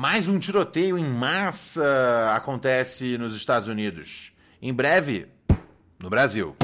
Mais um tiroteio em massa acontece nos Estados Unidos. Em breve, no Brasil.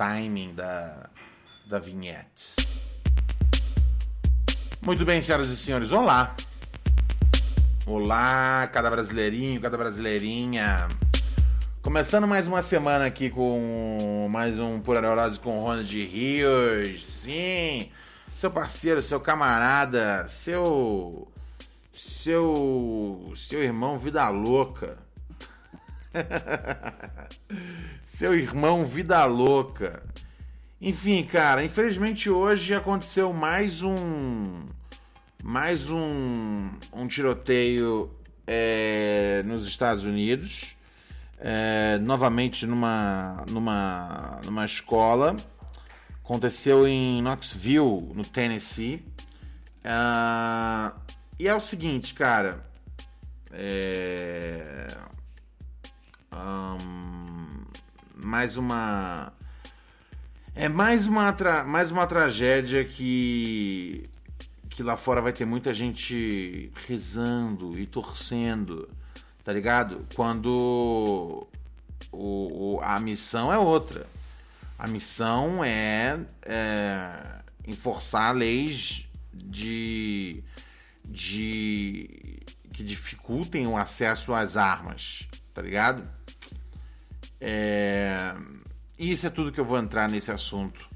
Timing da, da vinhete. Muito bem, senhoras e senhores, olá. Olá, cada brasileirinho, cada brasileirinha. Começando mais uma semana aqui com mais um Pura Neurose com Ronald Rios. Sim, seu parceiro, seu camarada, seu. Seu. Seu irmão Vida Louca. Seu irmão Vida Louca. Enfim, cara, infelizmente hoje aconteceu mais um. Mais um, um tiroteio é, nos Estados Unidos. É, novamente numa, numa, numa escola. Aconteceu em Knoxville, no Tennessee. Ah, e é o seguinte, cara. É, Ahn, mais uma. É mais uma, tra- mais uma tragédia que. que lá fora vai ter muita gente rezando e torcendo, tá ligado? Quando o, o- a missão é outra. A missão é, é enforçar leis de, de que dificultem o acesso às armas, tá ligado? É, isso é tudo que eu vou entrar nesse assunto.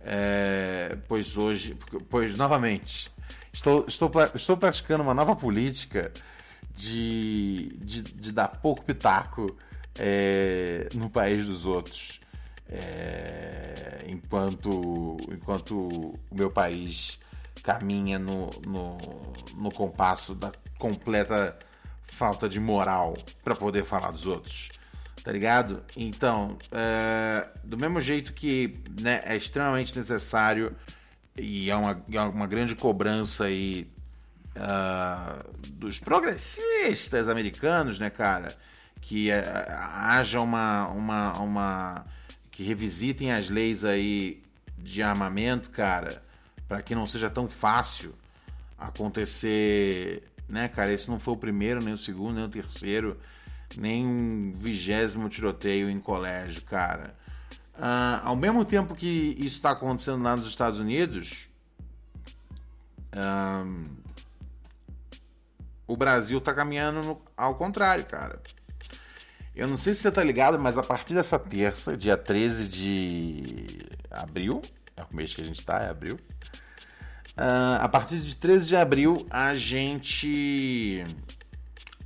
É, pois hoje, pois novamente, estou, estou, estou praticando uma nova política de, de, de dar pouco pitaco é, no país dos outros. É, enquanto, enquanto o meu país caminha no, no, no compasso da completa falta de moral para poder falar dos outros tá ligado? Então, é, do mesmo jeito que né, é extremamente necessário e é uma, é uma grande cobrança aí ah, dos progressistas americanos, né, cara? Que eh, haja uma, uma, uma. que revisitem as leis aí de armamento, cara, para que não seja tão fácil acontecer, né, cara? Esse não foi o primeiro, nem o segundo, nem o terceiro, nem um vigésimo tiroteio em colégio, cara. Ah, ao mesmo tempo que isso está acontecendo lá nos Estados Unidos, ahn, o Brasil tá caminhando no- ao contrário, cara. Eu não sei se você tá ligado, mas a partir dessa terça, dia 13 de abril, é o mês que a gente tá, é abril. Ah, a partir de 13 de abril, a gente.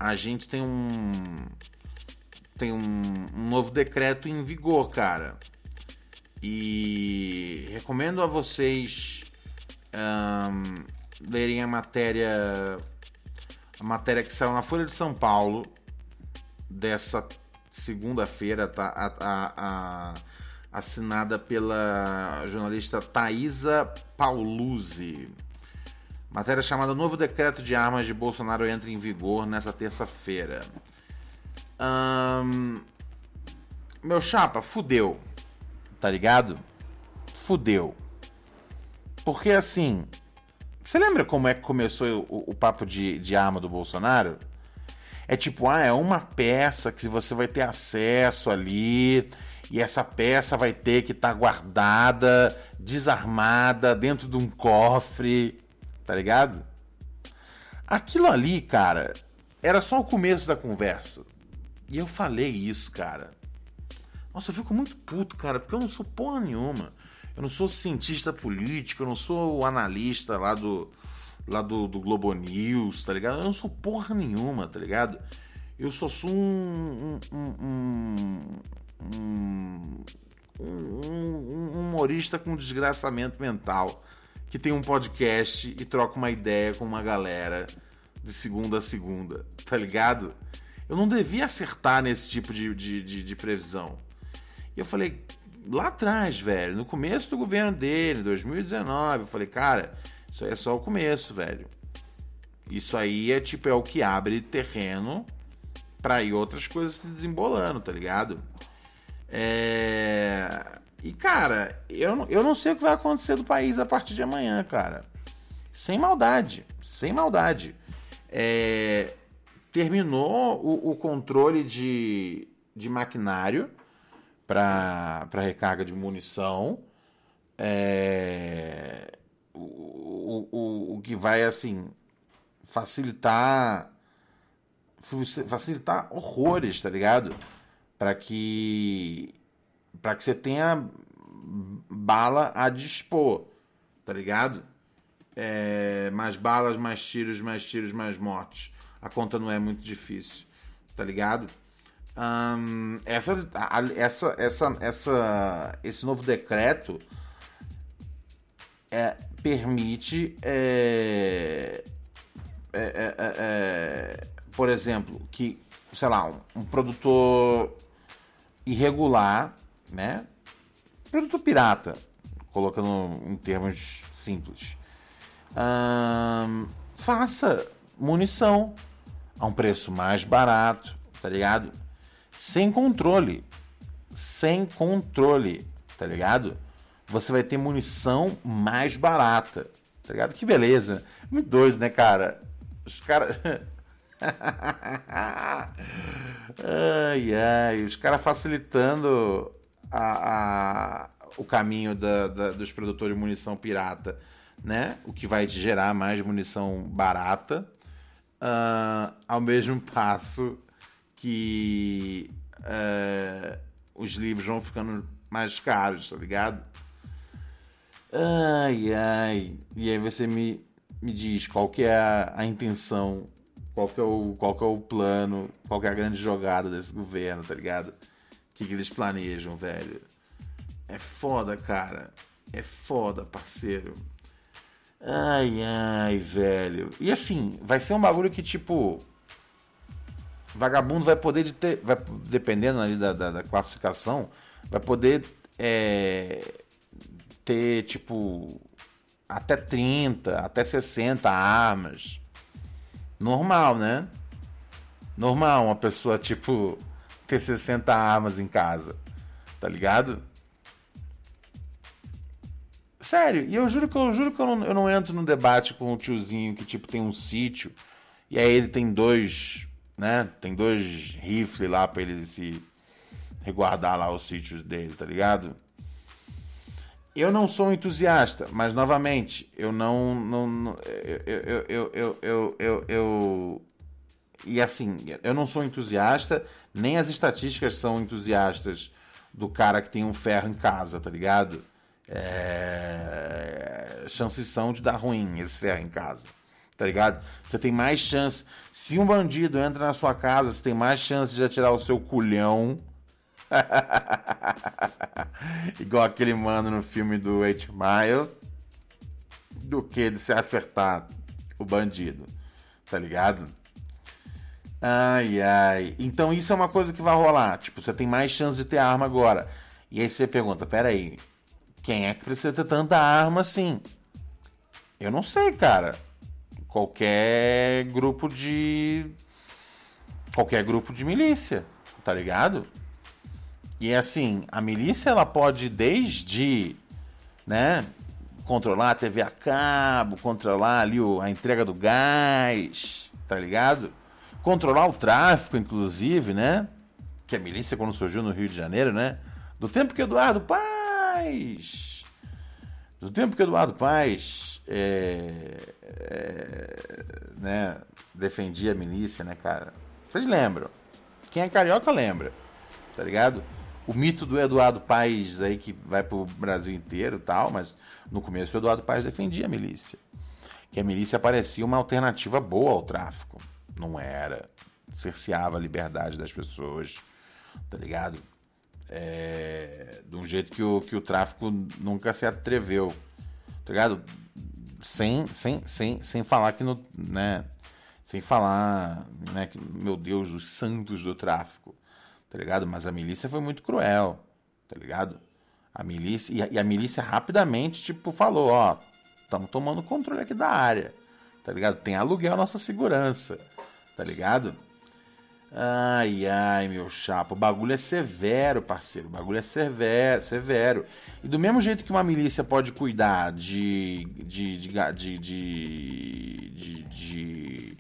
A gente tem um. Tem um, um novo decreto em vigor, cara. E recomendo a vocês ahn, lerem a matéria. A matéria que saiu na Folha de São Paulo dessa segunda-feira, tá? A- a- a- assinada pela jornalista Thaisa Pauluzzi. Matéria chamada Novo Decreto de Armas de Bolsonaro entra em vigor nessa terça-feira. Meu chapa, fudeu. Tá ligado? Fudeu. Porque assim. Você lembra como é que começou o, o papo de, de arma do Bolsonaro? É tipo, ah, é uma peça que você vai ter acesso ali, e essa peça vai ter que estar guardada, desarmada, dentro de um cofre, tá ligado? Aquilo ali, cara, era só o começo da conversa. E eu falei isso, cara. Nossa, eu fico muito puto, cara, porque eu não sou porra nenhuma. Eu não sou cientista político, eu não sou analista lá do lá do, do Globo News, tá ligado? Eu não sou porra nenhuma, tá ligado? Eu só sou um, um, um, um humorista com desgraçamento mental que tem um podcast e troca uma ideia com uma galera de segunda a segunda, tá ligado? Eu não devia acertar nesse tipo de, de, de, de previsão. E eu falei, lá atrás, velho, no começo do governo dele, 2019, eu falei, cara, isso aí é só o começo, velho. Isso aí é tipo, é o que abre terreno para ir outras coisas se desembolando, tá ligado? É... E, cara, eu, eu não sei o que vai acontecer do país a partir de amanhã, cara. Sem maldade, sem maldade. É... Terminou o, o controle de, de maquinário para recarga de munição. É... O, o, o que vai, assim, facilitar facilitar horrores, tá ligado? Para que para que você tenha bala a dispor, tá ligado? É, mais balas, mais tiros, mais tiros, mais mortes. A conta não é muito difícil, tá ligado? Essa, essa, essa, essa, esse novo decreto é, permite, é, é, é, é por exemplo, que, sei lá, um, um produtor irregular, né? Produtor pirata, colocando em termos simples. faça munição a um preço mais barato, tá ligado? Sem controle. Sem controle, tá ligado? Você vai ter munição mais barata, tá ligado? Que beleza. Muito doido, né, cara? Os caras. ai, ai, os caras facilitando a, a, o caminho da, da, dos produtores de munição pirata, né? O que vai gerar mais munição barata, uh, ao mesmo passo que uh, os livros vão ficando mais caros, tá ligado? Ai, ai. E aí você me, me diz qual que é a, a intenção qual que é o, qual que é o plano, qual que é a grande jogada desse governo, tá ligado? Que, que eles planejam, velho. É foda, cara. É foda, parceiro. Ai, ai, velho. E assim, vai ser um bagulho que, tipo. Vagabundo vai poder de ter. Vai, dependendo ali da, da, da classificação, vai poder é, ter, tipo. Até 30, até 60 armas normal, né? Normal uma pessoa, tipo, ter 60 armas em casa. Tá ligado? Sério, e eu juro que eu juro que eu não, eu não entro no debate com o tiozinho que, tipo, tem um sítio. E aí ele tem dois, né? Tem dois rifles lá pra ele se reguardar lá os sítios dele, tá ligado? Eu não sou um entusiasta, mas novamente, eu não. não, eu, eu, eu, eu, eu, eu, eu, E assim, eu não sou entusiasta, nem as estatísticas são entusiastas do cara que tem um ferro em casa, tá ligado? É... Chances são de dar ruim esse ferro em casa, tá ligado? Você tem mais chance. Se um bandido entra na sua casa, você tem mais chance de atirar o seu culhão Igual aquele mano no filme do 8 Mile. Do que de se acertar o bandido. Tá ligado? Ai, ai. Então isso é uma coisa que vai rolar. Tipo, você tem mais chance de ter arma agora. E aí você pergunta: peraí, quem é que precisa ter tanta arma assim? Eu não sei, cara. Qualquer grupo de. Qualquer grupo de milícia, tá ligado? E assim, a milícia ela pode desde, né, controlar a TV a cabo, controlar ali a entrega do gás, tá ligado? Controlar o tráfico, inclusive, né? Que a milícia quando surgiu no Rio de Janeiro, né? Do tempo que Eduardo Paz Do tempo que Eduardo Paes é, é, né, defendia a milícia, né, cara? Vocês lembram? Quem é carioca lembra, tá ligado? O mito do Eduardo Paes aí que vai pro Brasil inteiro e tal, mas no começo o Eduardo Paes defendia a milícia. Que a milícia parecia uma alternativa boa ao tráfico. Não era. Cerceava a liberdade das pessoas, tá ligado? É, de um jeito que o, que o tráfico nunca se atreveu, tá ligado? Sem, sem, sem, sem falar que no, né, sem falar, né, que, meu Deus, os santos do tráfico, tá ligado? Mas a milícia foi muito cruel, tá ligado? A milícia, e a, e a milícia rapidamente, tipo, falou, ó, estamos tomando controle aqui da área, tá ligado? Tem aluguel nossa segurança, tá ligado? Ai, ai, meu chapa, o bagulho é severo, parceiro. O bagulho é severo, severo. E do mesmo jeito que uma milícia pode cuidar de. de. de. de. de, de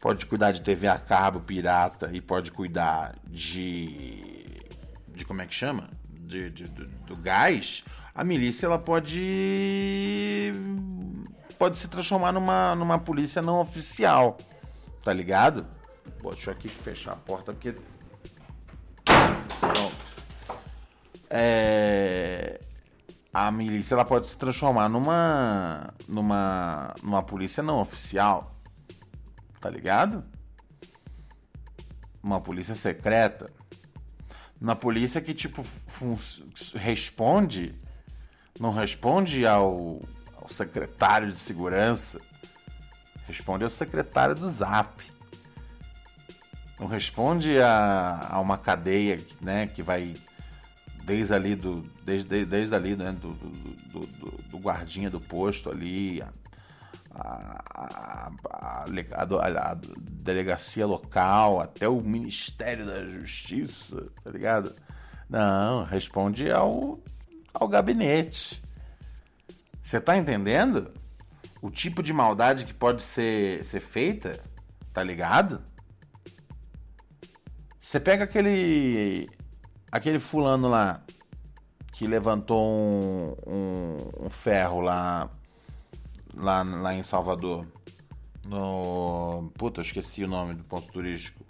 pode cuidar de TV a cabo pirata e pode cuidar de. de como é que chama? De, do gás. A milícia ela pode. pode se transformar numa, numa polícia não oficial. Tá ligado? Pô, deixa eu aqui fechar a porta porque. Pronto. É... A milícia ela pode se transformar numa. numa. numa polícia não oficial. Tá ligado? Uma polícia secreta. Na polícia que, tipo, responde. Não responde ao, ao secretário de segurança. Responde ao secretário do Zap. Não responde a, a uma cadeia né, que vai desde ali do desde, desde ali né, do, do, do, do guardinha do posto ali a, a, a, a, delegacia local até o Ministério da Justiça tá ligado? Não responde ao ao gabinete. Você tá entendendo o tipo de maldade que pode ser ser feita tá ligado você pega aquele. aquele fulano lá que levantou um, um, um ferro lá, lá. lá em Salvador. No. Puta, eu esqueci o nome do ponto turístico.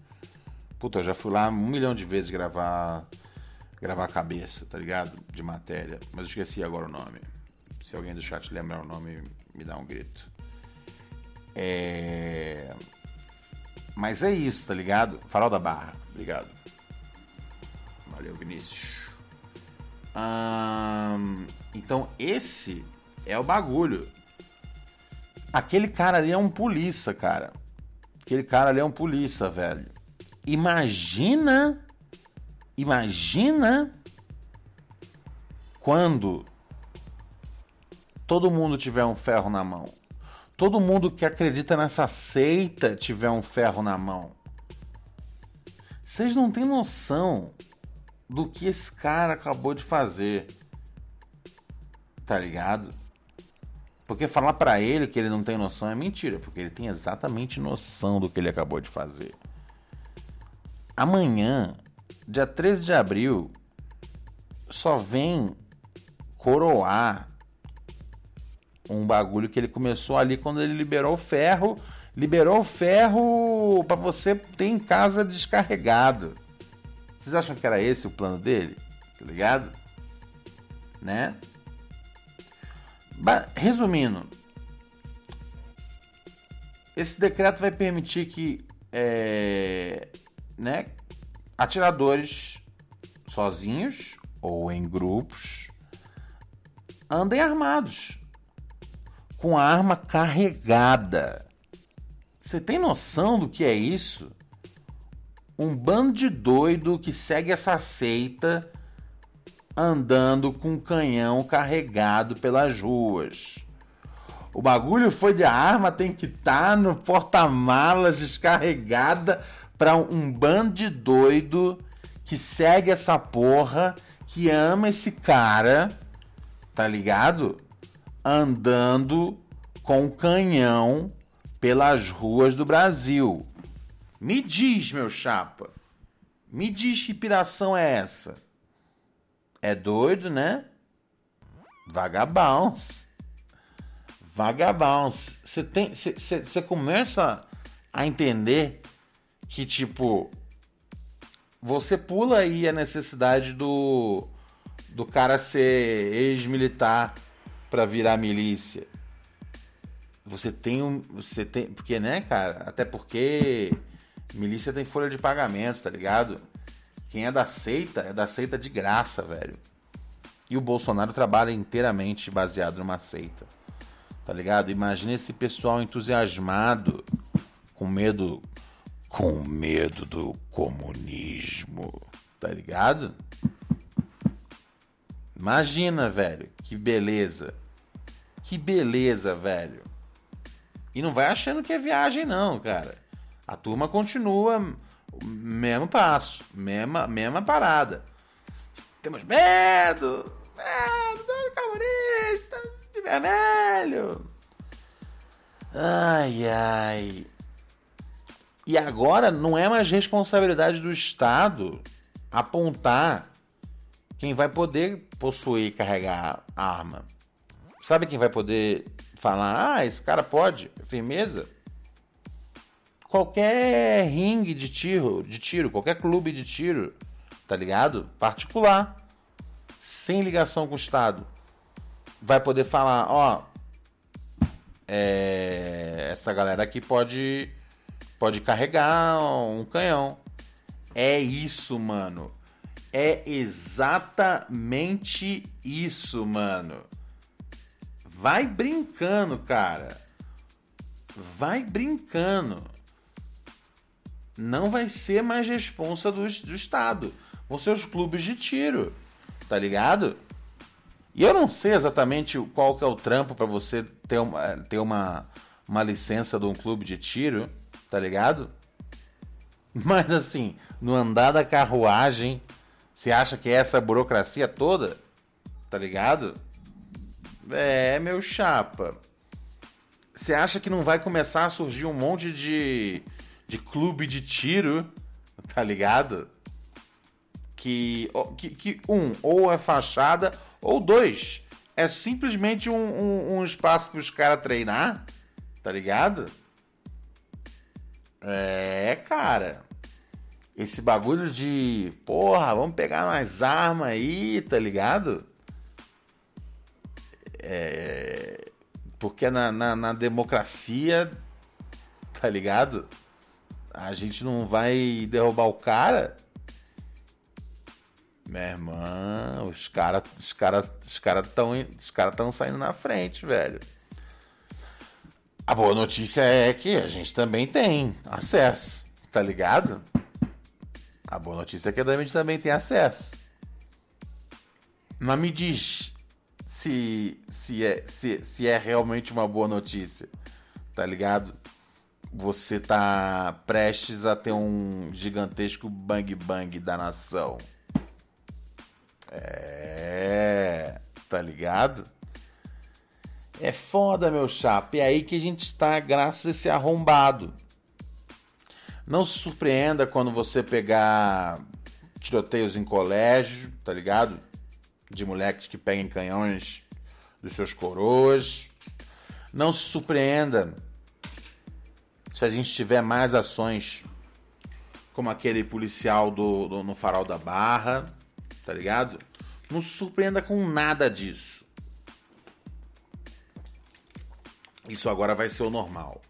Puta, eu já fui lá um milhão de vezes gravar. gravar a cabeça, tá ligado? De matéria. Mas eu esqueci agora o nome. Se alguém do chat lembrar o nome, me dá um grito. É. Mas é isso, tá ligado? Farol da Barra. Obrigado. Valeu, Vinícius. então, esse é o bagulho. Aquele cara ali é um polícia, cara. Aquele cara ali é um polícia, velho. Imagina. Imagina. Quando todo mundo tiver um ferro na mão. Todo mundo que acredita nessa seita tiver um ferro na mão. Vocês não têm noção do que esse cara acabou de fazer. Tá ligado? Porque falar para ele que ele não tem noção é mentira, porque ele tem exatamente noção do que ele acabou de fazer. Amanhã, dia 13 de abril, só vem coroar um bagulho que ele começou ali quando ele liberou o ferro liberou o ferro para você ter em casa descarregado. Vocês acham que era esse o plano dele? Tá ligado? Né? Resumindo, esse decreto vai permitir que é, né, atiradores sozinhos ou em grupos andem armados com a arma carregada. Você tem noção do que é isso? Um bando de doido que segue essa seita andando com um canhão carregado pelas ruas. O bagulho foi de arma, tem que estar tá no porta-malas descarregada para um bando de doido que segue essa porra, que ama esse cara, tá ligado? Andando com canhão pelas ruas do Brasil. Me diz, meu chapa. Me diz que piração é essa? É doido, né? Vagabunds. Vagabunds. Você tem. Você começa a entender que, tipo. Você pula aí a necessidade do. Do cara ser ex-militar para virar milícia. Você tem um. Você tem. Porque, né, cara? Até porque. Milícia tem folha de pagamento, tá ligado? Quem é da seita é da seita de graça, velho. E o Bolsonaro trabalha inteiramente baseado numa seita. Tá ligado? Imagina esse pessoal entusiasmado, com medo. Com medo do comunismo. Tá ligado? Imagina, velho. Que beleza. Que beleza, velho. E não vai achando que é viagem, não, cara. A turma continua mesmo passo, mesma, mesma parada. Temos medo, medo do comunista, de vermelho. Ai, ai. E agora não é mais responsabilidade do Estado apontar quem vai poder possuir e carregar arma. Sabe quem vai poder falar, ah, esse cara pode, firmeza? qualquer ringue de tiro, de tiro, qualquer clube de tiro, tá ligado? Particular, sem ligação com o Estado, vai poder falar, ó, é, essa galera aqui pode pode carregar um canhão. É isso, mano. É exatamente isso, mano. Vai brincando, cara. Vai brincando não vai ser mais responsa do, do Estado. Vão ser os clubes de tiro, tá ligado? E eu não sei exatamente qual que é o trampo para você ter, uma, ter uma, uma licença de um clube de tiro, tá ligado? Mas assim, no andar da carruagem, você acha que é essa burocracia toda? Tá ligado? É, meu chapa. Você acha que não vai começar a surgir um monte de de clube de tiro, tá ligado? Que, que, que um, ou é fachada, ou dois, é simplesmente um, um, um espaço para os caras treinar, tá ligado? É, cara. Esse bagulho de, porra, vamos pegar mais armas aí, tá ligado? É, porque na, na, na democracia, tá ligado? a gente não vai derrubar o cara. Minha irmã, os caras os cara, os cara estão os cara tão saindo na frente, velho. A boa notícia é que a gente também tem acesso, tá ligado? A boa notícia é que a gente também tem acesso. Mas me diz se, se, é, se, se é realmente uma boa notícia, tá ligado? você tá prestes a ter um gigantesco bang bang da nação. É, tá ligado? É foda, meu chapa. É aí que a gente está graças a esse arrombado. Não se surpreenda quando você pegar tiroteios em colégio, tá ligado? De moleques que peguem canhões dos seus coroas. Não se surpreenda se a gente tiver mais ações como aquele policial do, do, no farol da Barra, tá ligado? Não se surpreenda com nada disso. Isso agora vai ser o normal.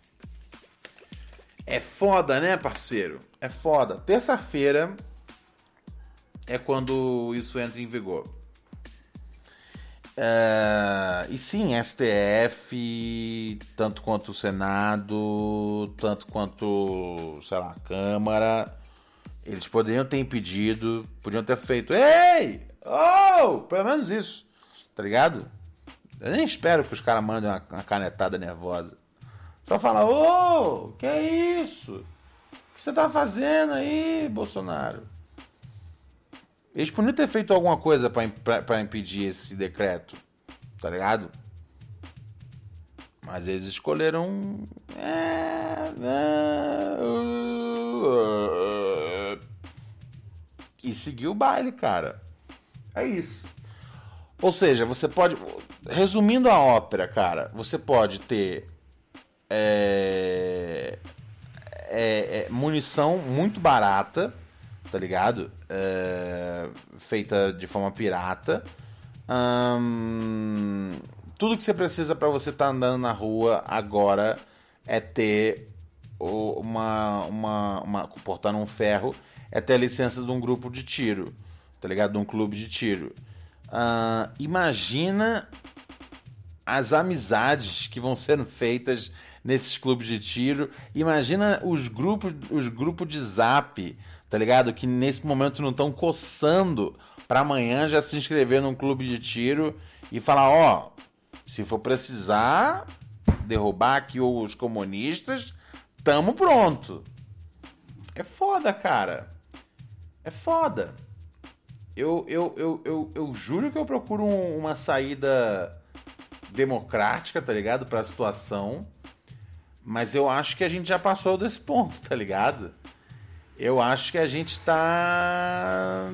É foda, né, parceiro? É foda. Terça-feira é quando isso entra em vigor. Uh, e sim, STF, tanto quanto o Senado, tanto quanto, sei lá, a Câmara, eles poderiam ter impedido, podiam ter feito, ei, oh, pelo menos isso, tá ligado? Eu nem espero que os caras mandem uma, uma, canetada nervosa. Só fala, ô, oh, que é isso? O que você tá fazendo aí, Bolsonaro? Eles podiam ter feito alguma coisa para impedir esse decreto, tá ligado? Mas eles escolheram. É, é, e seguir o baile, cara. É isso. Ou seja, você pode. Resumindo a ópera, cara, você pode ter. É, é, é, munição muito barata, tá ligado? É, feita de forma pirata. Hum, tudo que você precisa para você estar tá andando na rua agora é ter uma, uma, uma portar um ferro, é ter a licença de um grupo de tiro, tá ligado? De um clube de tiro. Uh, imagina as amizades que vão sendo feitas nesses clubes de tiro. Imagina os grupos, os grupos de zap, tá ligado? Que nesse momento não estão coçando para amanhã já se inscrever num clube de tiro e falar: ó, se for precisar derrubar aqui os comunistas, tamo pronto. É foda, cara. É foda. Eu, eu, eu, eu, eu juro que eu procuro um, uma saída democrática, tá ligado? Pra situação. Mas eu acho que a gente já passou desse ponto, tá ligado? Eu acho que a gente tá.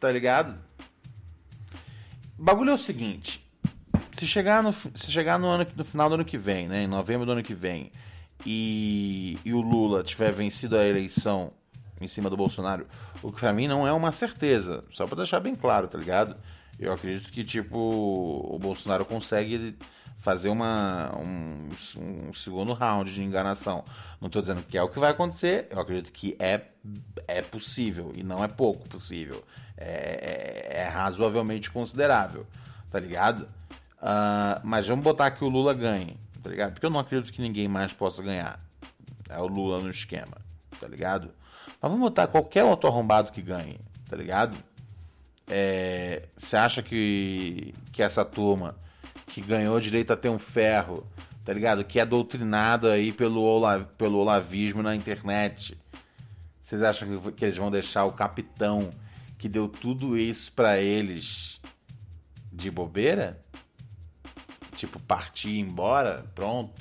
Tá ligado? O bagulho é o seguinte. Se chegar no, se chegar no, ano, no final do ano que vem, né? Em novembro do ano que vem, e, e o Lula tiver vencido a eleição em cima do Bolsonaro, o que pra mim não é uma certeza. Só pra deixar bem claro, tá ligado? Eu acredito que, tipo, o Bolsonaro consegue fazer uma, um, um, segundo round de enganação. Não estou dizendo que é o que vai acontecer, eu acredito que é, é possível, e não é pouco possível. É, é, é razoavelmente considerável, tá ligado? Uh, mas vamos botar que o Lula ganhe, tá ligado? Porque eu não acredito que ninguém mais possa ganhar. É o Lula no esquema, tá ligado? Mas vamos botar qualquer outro arrombado que ganhe, tá ligado? É, você é, acha que, que essa turma que ganhou direito a ter um ferro, tá ligado? Que é doutrinado aí pelo, Ola, pelo olavismo na internet. Vocês acham que, que eles vão deixar o capitão que deu tudo isso para eles de bobeira? Tipo, partir e ir embora, pronto,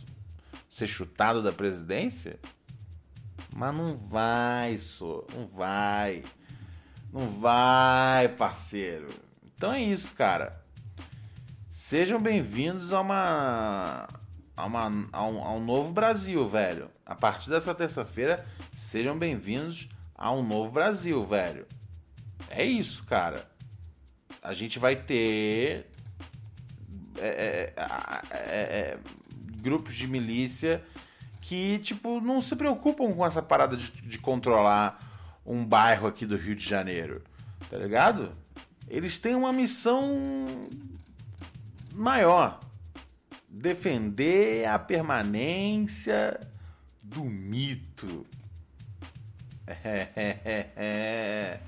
ser chutado da presidência? Mas não vai, só, não vai. Não vai, parceiro. Então é isso, cara. Sejam bem-vindos a uma, a uma a um, a um novo Brasil, velho. A partir dessa terça-feira, sejam bem-vindos a um novo Brasil, velho. É isso, cara. A gente vai ter é, é, é, é grupos de milícia que, tipo, não se preocupam com essa parada de, de controlar um bairro aqui do Rio de Janeiro. Tá ligado? Eles têm uma missão maior: defender a permanência do mito. É, é, é.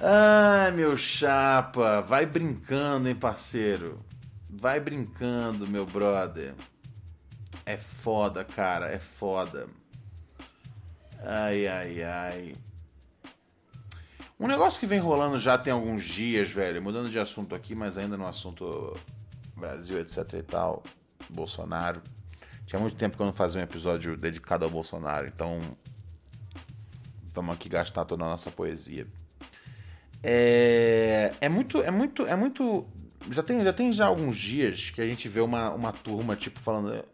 Ai, meu chapa, vai brincando, hein, parceiro? Vai brincando, meu brother. É foda, cara, é foda. Ai, ai, ai. Um negócio que vem rolando já tem alguns dias, velho, mudando de assunto aqui, mas ainda no assunto Brasil, etc e tal, Bolsonaro. Tinha muito tempo que eu não fazia um episódio dedicado ao Bolsonaro, então vamos aqui gastar toda a nossa poesia. É, é muito, é muito, é muito. Já tem, já tem já alguns dias que a gente vê uma, uma turma tipo falando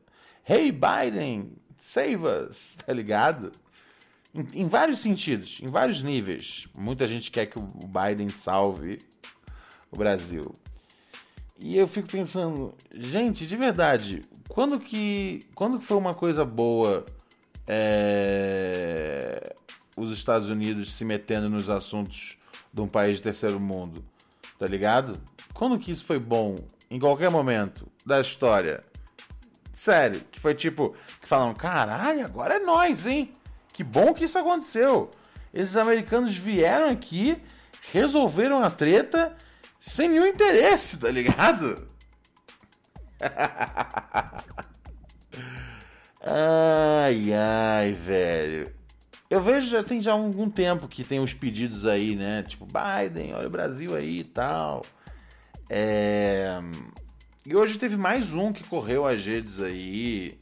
Hey Biden, save us, tá ligado? Em, em, vários sentidos, em vários níveis. Muita gente quer que o Biden salve o Brasil. E eu fico pensando, gente, de verdade, quando que, quando que foi uma coisa boa é, os Estados Unidos se metendo nos assuntos de um país de terceiro mundo? Tá ligado? Quando que isso foi bom? Em qualquer momento da história. Sério, que foi tipo, que falaram, caralho, agora é nós, hein? Que bom que isso aconteceu. Esses americanos vieram aqui, resolveram a treta sem nenhum interesse, tá ligado? ai, ai, velho. Eu vejo já tem já algum tempo que tem os pedidos aí, né? Tipo, Biden, olha o Brasil aí e tal. É... E hoje teve mais um que correu as redes aí.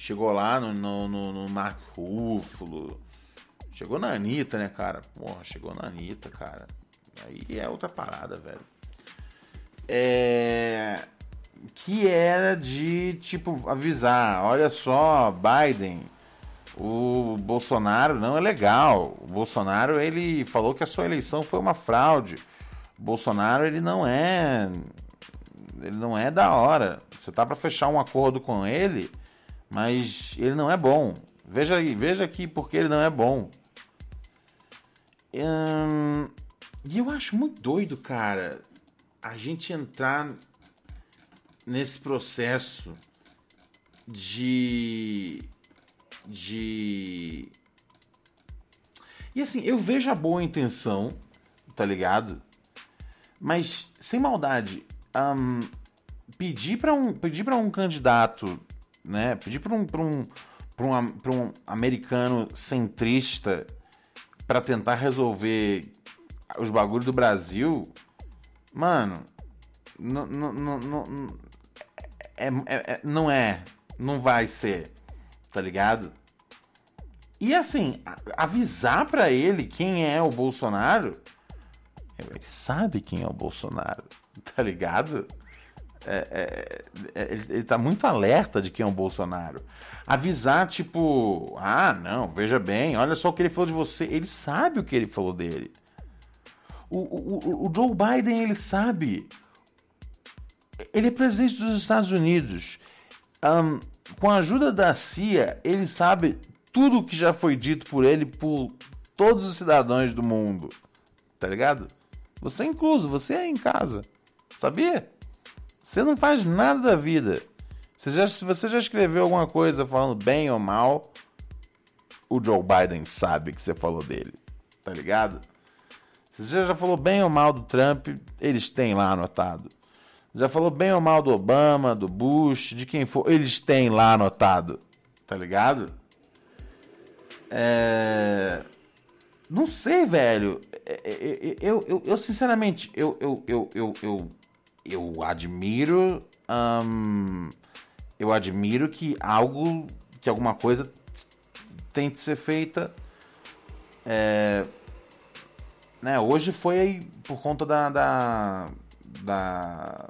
Chegou lá no, no, no, no. Chegou na Anitta, né, cara? Porra, chegou na Anitta, cara. Aí é outra parada, velho. É... Que era de, tipo, avisar: olha só, Biden, o Bolsonaro não é legal. O Bolsonaro, ele falou que a sua eleição foi uma fraude. O Bolsonaro, ele não é. Ele não é da hora. Você tá para fechar um acordo com ele, mas ele não é bom. Veja aí, veja aqui porque ele não é bom. Hum, e eu acho muito doido, cara, a gente entrar nesse processo de. de. E assim, eu vejo a boa intenção, tá ligado? Mas, sem maldade, um, pedir para um, pedir pra um candidato, né? Pedir para um, pra um, um, um americano centrista para tentar resolver os bagulhos do Brasil, mano, não, não, não, é, é, é, não é, não vai ser, tá ligado? E assim, avisar para ele quem é o Bolsonaro, ele sabe quem é o Bolsonaro, tá ligado? É, é, é, ele, ele tá muito alerta de quem é o Bolsonaro. Avisar, tipo, ah, não, veja bem, olha só o que ele falou de você. Ele sabe o que ele falou dele. O, o, o Joe Biden, ele sabe. Ele é presidente dos Estados Unidos. Um, com a ajuda da CIA, ele sabe tudo o que já foi dito por ele por todos os cidadãos do mundo. Tá ligado? Você é incluso, você é em casa. Sabia? Você não faz nada da vida. Você já, se você já escreveu alguma coisa falando bem ou mal, o Joe Biden sabe que você falou dele. Tá ligado? Se você já falou bem ou mal do Trump, eles têm lá anotado. Já falou bem ou mal do Obama, do Bush, de quem for, eles têm lá anotado. Tá ligado? É... Não sei, velho. É, é, é, eu, eu, eu, sinceramente, eu, eu, eu, eu, eu, eu admiro. Hum, eu admiro que algo, que alguma coisa tem ser feita. É, né, hoje foi aí por conta da, da, da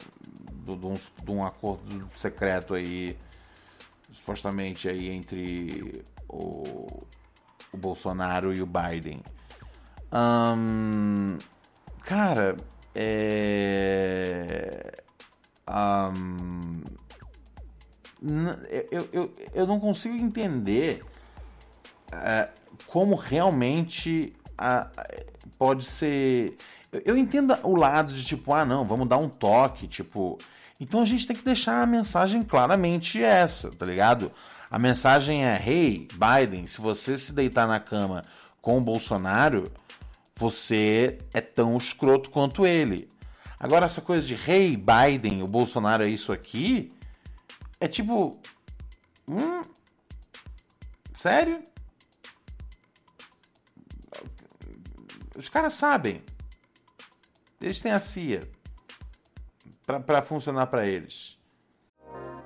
do, de, um, de um acordo secreto aí supostamente aí entre o, o Bolsonaro e o Biden. Um, cara, é. Um, eu, eu, eu não consigo entender uh, como realmente pode ser. Eu, eu entendo o lado de tipo, ah, não, vamos dar um toque, tipo. Então a gente tem que deixar a mensagem claramente essa, tá ligado? A mensagem é: hey, Biden, se você se deitar na cama com o Bolsonaro, você é tão escroto quanto ele. Agora, essa coisa de hey, Biden, o Bolsonaro é isso aqui, é tipo. Hum? Sério? Os caras sabem. Eles têm a CIA para funcionar para eles.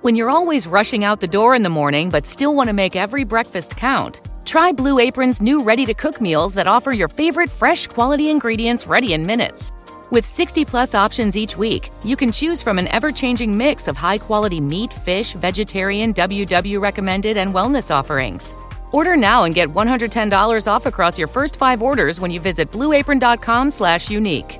When you're always rushing out the door in the morning but still want to make every breakfast count, try Blue Apron's new ready to cook meals that offer your favorite fresh quality ingredients ready in minutes. With 60 plus options each week, you can choose from an ever changing mix of high quality meat, fish, vegetarian, WW recommended, and wellness offerings. Order now and get $110 off across your first five orders when you visit blueapron.com slash unique.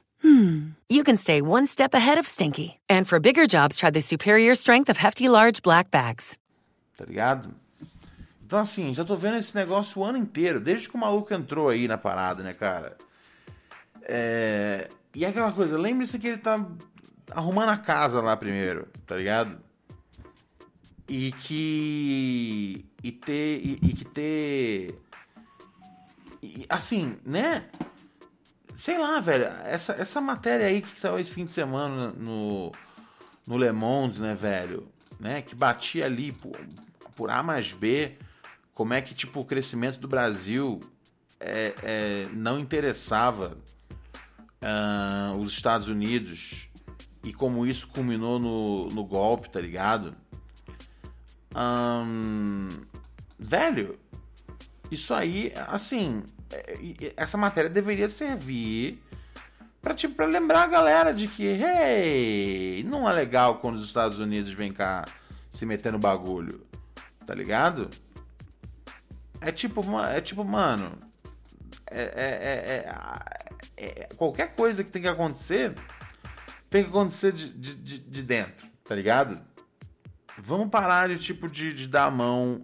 hmm, you can stay one step ahead of stinky. And for bigger jobs, try the superior strength of Hefty Large Black Bags. Tá ligado? Então, assim, já tô vendo esse negócio o ano inteiro, desde que o maluco entrou aí na parada, né, cara? É... E aquela coisa, lembre-se que ele tá arrumando a casa lá primeiro, tá ligado? E que. E ter. E, e que ter. E, assim, né? Sei lá, velho, essa, essa matéria aí que saiu esse fim de semana no, no Le Monde, né, velho? Né, que batia ali por, por A mais B, como é que, tipo, o crescimento do Brasil é, é, não interessava uh, os Estados Unidos e como isso culminou no, no golpe, tá ligado? Um, velho, isso aí, assim, essa matéria deveria servir para tipo, pra lembrar a galera de que, hey, não é legal quando os Estados Unidos vêm cá se meter no bagulho, tá ligado? É tipo, é tipo, mano, é, é, é, é, qualquer coisa que tem que acontecer, tem que acontecer de, de, de dentro, tá ligado? Vamos parar de tipo de, de dar a mão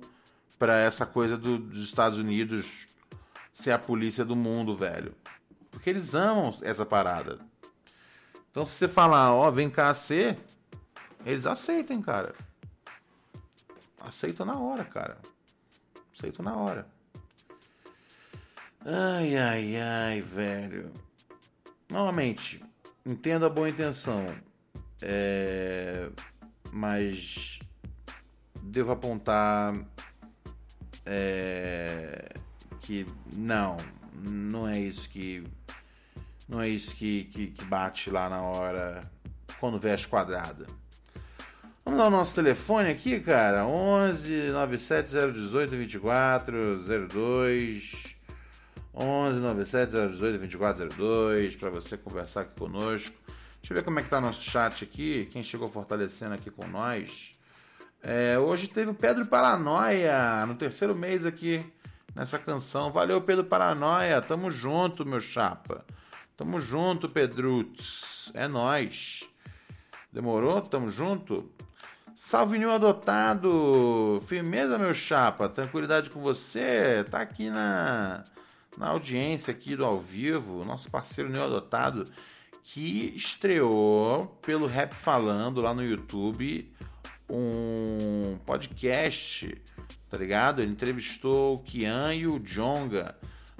para essa coisa do, dos Estados Unidos ser a polícia do mundo, velho. Porque eles amam essa parada. Então se você falar, ó, oh, vem cá ser, eles aceitam, cara. Aceitam na hora, cara. Aceitam na hora. Ai, ai, ai, velho. Novamente, entendo a boa intenção. É... Mas devo apontar é, que não, não é isso que não é isso que, que, que bate lá na hora quando veste quadrada. Vamos dar o nosso telefone aqui, cara. 11 97 018 24 02 11 97 018 24 02 para você conversar aqui conosco. Deixa eu ver como é que tá nosso chat aqui, quem chegou fortalecendo aqui com nós. É, hoje teve o Pedro Paranoia no terceiro mês aqui nessa canção. Valeu, Pedro Paranoia. Tamo junto, meu chapa. Tamo junto, Pedrutz. É nós. Demorou? Tamo junto? Salve Nil Adotado! Firmeza, meu chapa. Tranquilidade com você. Tá aqui na, na audiência aqui do ao vivo. Nosso parceiro Nil Adotado que estreou pelo Rap Falando lá no YouTube um podcast, tá ligado? Ele entrevistou o Kian e o Jonga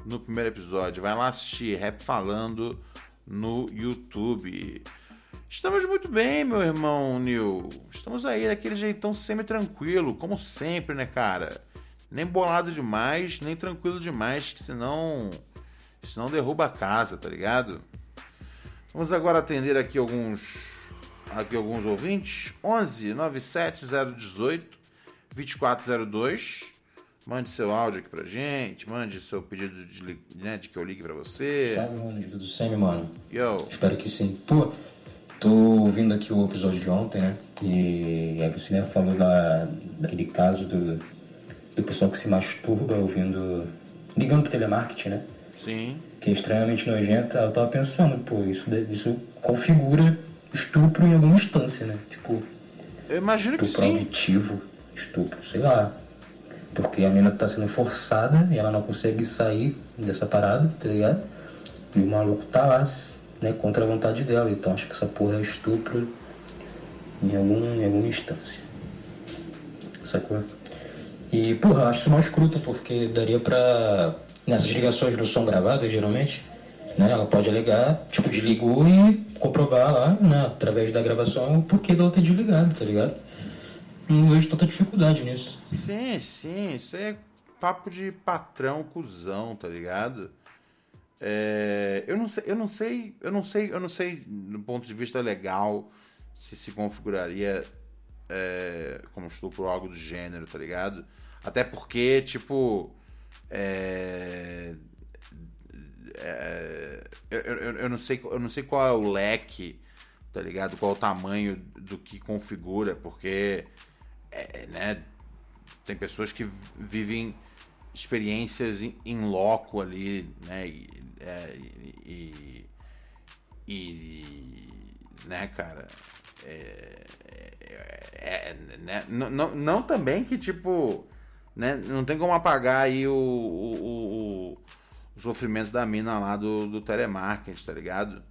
no primeiro episódio. Vai lá assistir Rap Falando no YouTube. Estamos muito bem, meu irmão Nil. Estamos aí daquele jeitão semi-tranquilo, como sempre, né, cara? Nem bolado demais, nem tranquilo demais, que senão. Senão derruba a casa, tá ligado? Vamos agora atender aqui alguns aqui alguns ouvintes. 11 97 018 2402. Mande seu áudio aqui pra gente, mande seu pedido de, né, de que eu ligue pra você. Salve, mano, tudo certo, mano? Yo. Espero que sim. Pô, tô ouvindo aqui o episódio de ontem, né? E aí você né, falou da, daquele caso do, do pessoal que se masturba ouvindo. ligando pro telemarketing, né? Sim. Que é extremamente nojenta. Eu tava pensando, pô, isso, isso configura estupro em alguma instância, né? Tipo. Eu imagino que sim. auditivo, estupro, sei lá. Porque a menina tá sendo forçada e ela não consegue sair dessa parada, tá ligado? E o maluco tá lá, né, contra a vontade dela. Então acho que essa porra é estupro em, algum, em alguma instância. Sacou? E, porra, acho isso mais escruta, porque daria pra. Nessas ligações não são gravadas, geralmente, né? Ela pode alegar, tipo, desligou e comprovar lá, né, através da gravação, o porquê dela ter desligado, tá ligado? Não vejo tanta dificuldade nisso. Sim, sim, isso é papo de patrão cuzão, tá ligado? É, eu não sei, eu não sei, eu não sei, eu não sei do ponto de vista legal se se configuraria é, como estupro ou algo do gênero, tá ligado? Até porque, tipo, é, é, eu, eu, eu, não sei, eu não sei qual é o leque, tá ligado? Qual é o tamanho do que configura, porque é, né, tem pessoas que vivem experiências em loco ali, né? E, é, e, e, né, cara? É, é, é, né? não, não, não também que tipo, né? Não tem como apagar aí o, o, o o sofrimento da mina lá do, do telemarketing, tá ligado?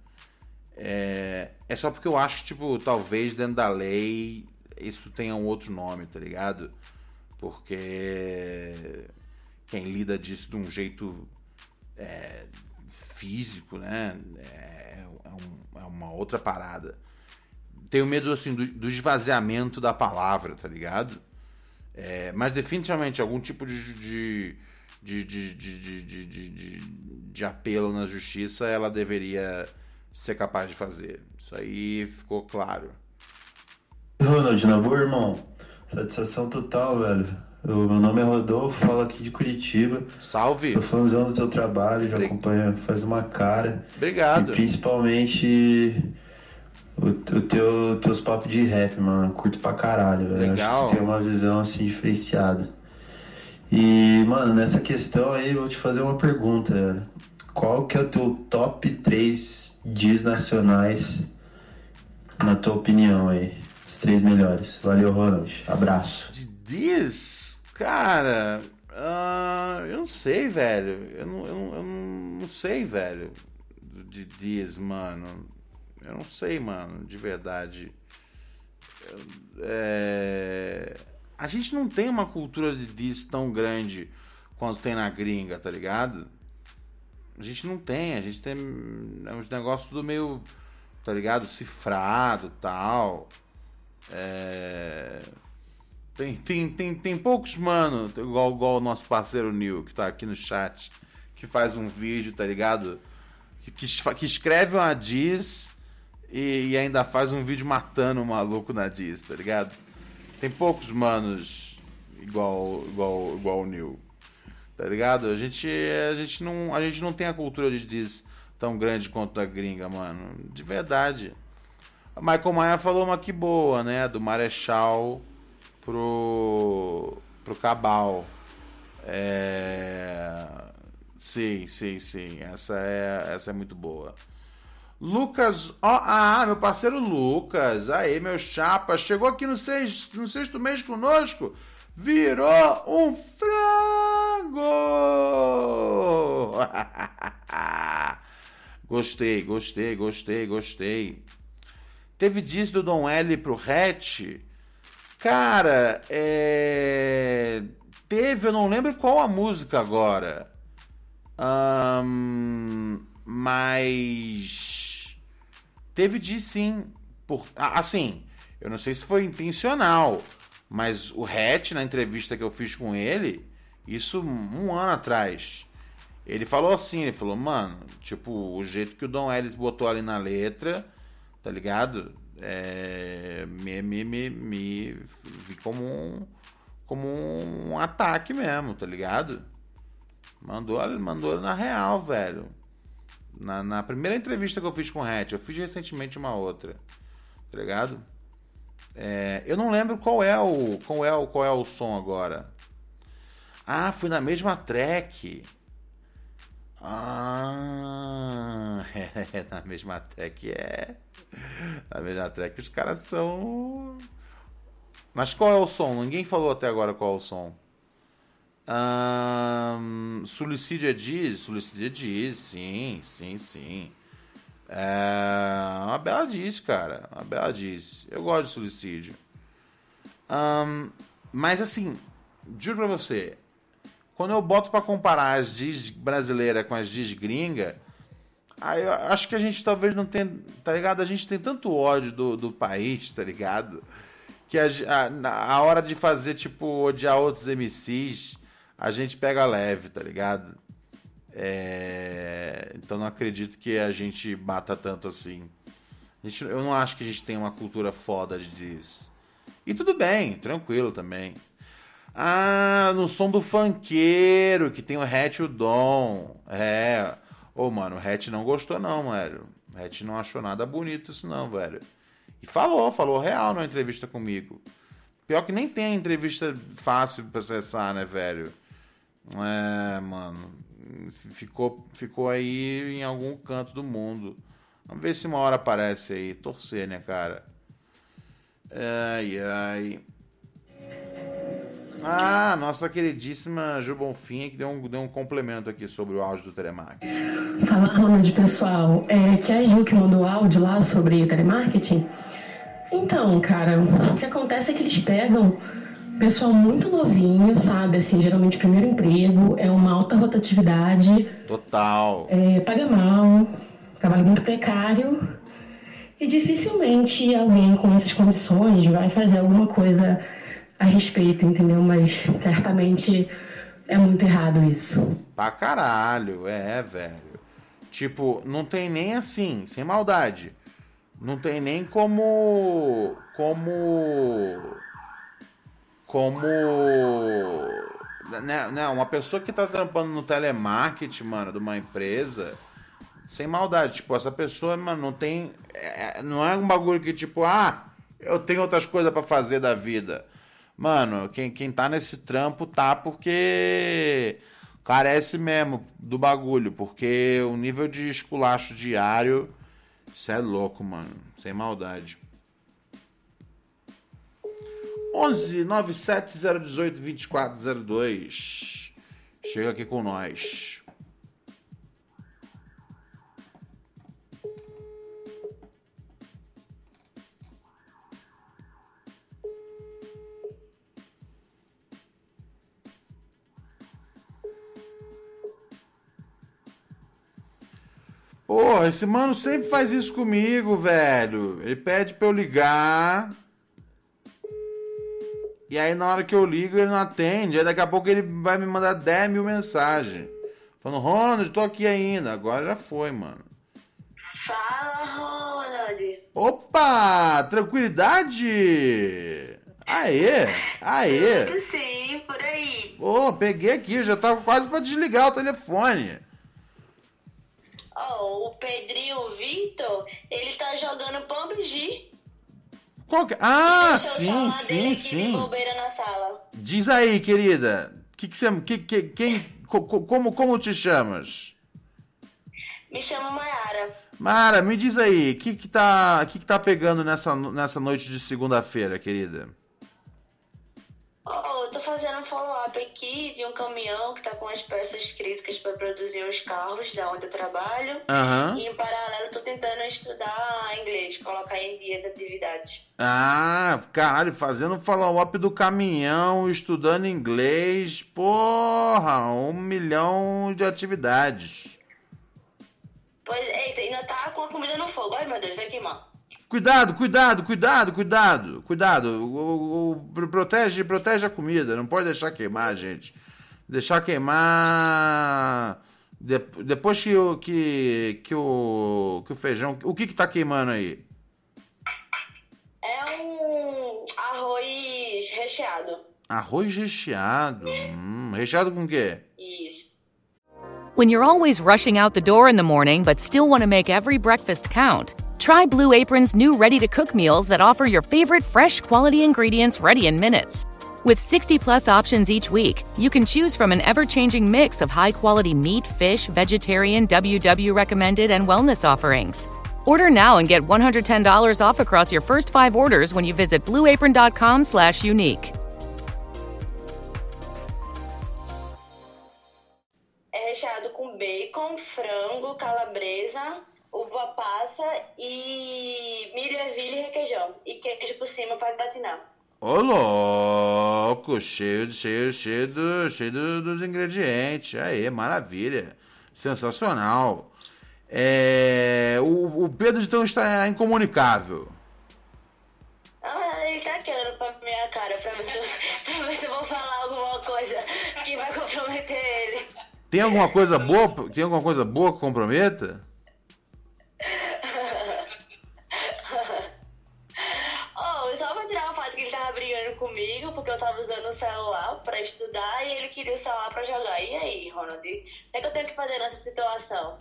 É, é só porque eu acho que, tipo, talvez dentro da lei isso tenha um outro nome, tá ligado? Porque quem lida disso de um jeito é, físico, né? É, é, um, é, uma outra parada. Tenho medo, assim, do, do esvaziamento da palavra, tá ligado? É, mas definitivamente algum tipo de, de de, de, de, de, de, apelo na justiça, ela deveria ser capaz de fazer. Isso aí ficou claro. Ronald, na boa, irmão. Satisfação total, velho. O meu nome é Rodolfo, falo aqui de Curitiba. Salve! Sou fãzão do seu trabalho, já acompanho faz uma cara. Obrigado. E principalmente o, o teu, teus papos de rap, mano. Curto pra caralho, velho. Legal. Acho que você tem uma visão assim diferenciada. E, mano, nessa questão aí, eu vou te fazer uma pergunta, velho. Qual que é o teu top 3 dias nacionais, na tua opinião aí? Três melhores. Valeu, Ronald. Abraço. De dias? Cara, uh, eu não sei, velho. Eu não, eu, não, eu não sei, velho. De dias, mano. Eu não sei, mano, de verdade. É... A gente não tem uma cultura de diz tão grande quanto tem na gringa, tá ligado? A gente não tem, a gente tem é uns negócios tudo meio, tá ligado? Cifrado tal. É... Tem, tem, tem, tem poucos, mano, igual, igual o nosso parceiro Neil, que tá aqui no chat, que faz um vídeo, tá ligado? Que, que, que escreve uma diz e, e, ainda faz um vídeo matando o um maluco na Diz, tá ligado? Tem poucos manos igual igual igual o Neil. Tá ligado? A gente a gente não a gente não tem a cultura de Diz tão grande quanto a gringa, mano. De verdade. Michael Maia falou uma que boa, né, do Marechal pro pro Cabal. É... Sim, sim, sim. Essa é essa é muito boa. Lucas, ó, ah, meu parceiro Lucas, aí meu chapa, chegou aqui no sexto, no sexto mês conosco, virou um frango! gostei, gostei, gostei, gostei. Teve disso do Dom L pro Hatch? Cara, é... teve, eu não lembro qual a música agora. Um, mas teve de sim. Por, assim, eu não sei se foi intencional, mas o Hatch, na entrevista que eu fiz com ele, isso um ano atrás, ele falou assim, ele falou, mano, tipo, o jeito que o Don Ellis botou ali na letra, tá ligado? É, me, me, me, me vi como um, como um ataque mesmo, tá ligado? Mandou, mandou na real, velho. Na, na primeira entrevista que eu fiz com o Hatch, eu fiz recentemente uma outra, tá ligado? É, eu não lembro qual é o qual é o qual é o som agora. Ah, foi na mesma track. Ah, é, na mesma track é. Na mesma track os caras são. Mas qual é o som? Ninguém falou até agora qual é o som. Um, suicídio é diz? Suicídio é diz, sim, sim, sim. É uma bela diz, cara. Uma bela diz. Eu gosto de suicídio. Um, mas assim, juro pra você, quando eu boto para comparar as diz brasileira com as diz gringa, aí eu acho que a gente talvez não tenha, tá ligado? A gente tem tanto ódio do, do país, tá ligado? Que a, a, a hora de fazer, tipo, odiar outros MCs a gente pega leve, tá ligado? É... Então não acredito que a gente bata tanto assim. Gente, eu não acho que a gente tem uma cultura foda disso. E tudo bem, tranquilo também. Ah, no som do funkeiro, que tem o Hatch e o Dom. É. Ô, oh, mano, o Hatch não gostou não, velho. O Hatch não achou nada bonito isso não, velho. E falou, falou real na entrevista comigo. Pior que nem tem entrevista fácil pra acessar, né, velho? É, mano. Ficou, ficou aí em algum canto do mundo. Vamos ver se uma hora aparece aí. Torcer, né, cara? Ai, ai. Ah, nossa queridíssima Ju Bonfim que deu um, deu um complemento aqui sobre o áudio do telemarketing. Fala, Ronald, pessoal. É que é a Ju que mandou áudio lá sobre telemarketing. Então, cara, o que acontece é que eles pegam pessoal muito novinho, sabe? Assim, geralmente primeiro emprego, é uma alta rotatividade. Total. É, paga mal, trabalho muito precário. E dificilmente alguém com essas condições vai fazer alguma coisa a respeito, entendeu? Mas certamente é muito errado isso. Pra caralho, é, velho. Tipo, não tem nem assim, sem maldade. Não tem nem como. Como. Como. Né, né, uma pessoa que tá trampando no telemarketing, mano, de uma empresa. Sem maldade. Tipo, essa pessoa, mano, não tem. É, não é um bagulho que, tipo, ah, eu tenho outras coisas para fazer da vida. Mano, quem, quem tá nesse trampo tá porque carece mesmo do bagulho, porque o nível de esculacho diário, isso é louco, mano, sem maldade. 11 97 018 2402. Chega aqui com nós. Porra, esse mano sempre faz isso comigo, velho. Ele pede pra eu ligar. E aí na hora que eu ligo ele não atende. Aí daqui a pouco ele vai me mandar 10 mil mensagens. Falando, Ronald, tô aqui ainda. Agora já foi, mano. Fala, Ronald. Opa! Tranquilidade! Aê! Aê! Tudo sim, por aí. Ô, peguei aqui, já tava quase pra desligar o telefone. Oh, o Pedrinho Vitor, ele tá jogando PUBG. Qual que... Ah, Deixa sim, sim, sim. Diz aí, querida. Que que você, que, que, quem, co- co- como, como te chamas? Me chama Mayara. Mara, me diz aí, o que que tá, que que tá pegando nessa, nessa noite de segunda-feira, querida? Oh, eu tô fazendo um follow-up aqui de um caminhão que tá com as peças críticas para produzir os carros da onde eu trabalho. Aham. E em paralelo tô tentando estudar inglês, colocar em dia as atividades. Ah, caralho, fazendo follow-up do caminhão, estudando inglês, porra, um milhão de atividades. Pois, eita, ainda tá com a comida no fogo. Ai meu Deus, vai queimar. Cuidado, cuidado, cuidado, cuidado, cuidado. O, o- o- pro- protege, protege a comida, não pode deixar queimar, gente. Deixar queimar. de- depois que o que, que o que o feijão, o que que tá queimando aí? É um arroz recheado. Arroz recheado. Hum, recheado com o quê? Isso. When you're always rushing out the door in the morning but still want to make every breakfast count, try Blue Apron's new ready to cook meals that offer your favorite fresh quality ingredients ready in minutes. With 60 plus options each week, you can choose from an ever changing mix of high quality meat, fish, vegetarian, WW recommended, and wellness offerings. Order now and get $110 off across your first five orders when you visit blueapron.com slash unique. É recheado com bacon, frango, calabresa, uva passa e milho, ervilha e requeijão. E queijo por cima para gratinar. Ô louco, cheio, cheio, cheio, do, cheio do- dos ingredientes. Aí, maravilha. Sensacional. É, o, o Pedro então está incomunicável. Ah, ele tá querendo pra minha cara pra ver, se eu, pra ver se eu vou falar alguma coisa que vai comprometer ele. Tem alguma coisa boa? Tem alguma coisa boa que comprometa? Celular pra estudar e ele queria o celular pra jogar. E aí, Ronald? O que é que eu tenho que fazer nessa situação?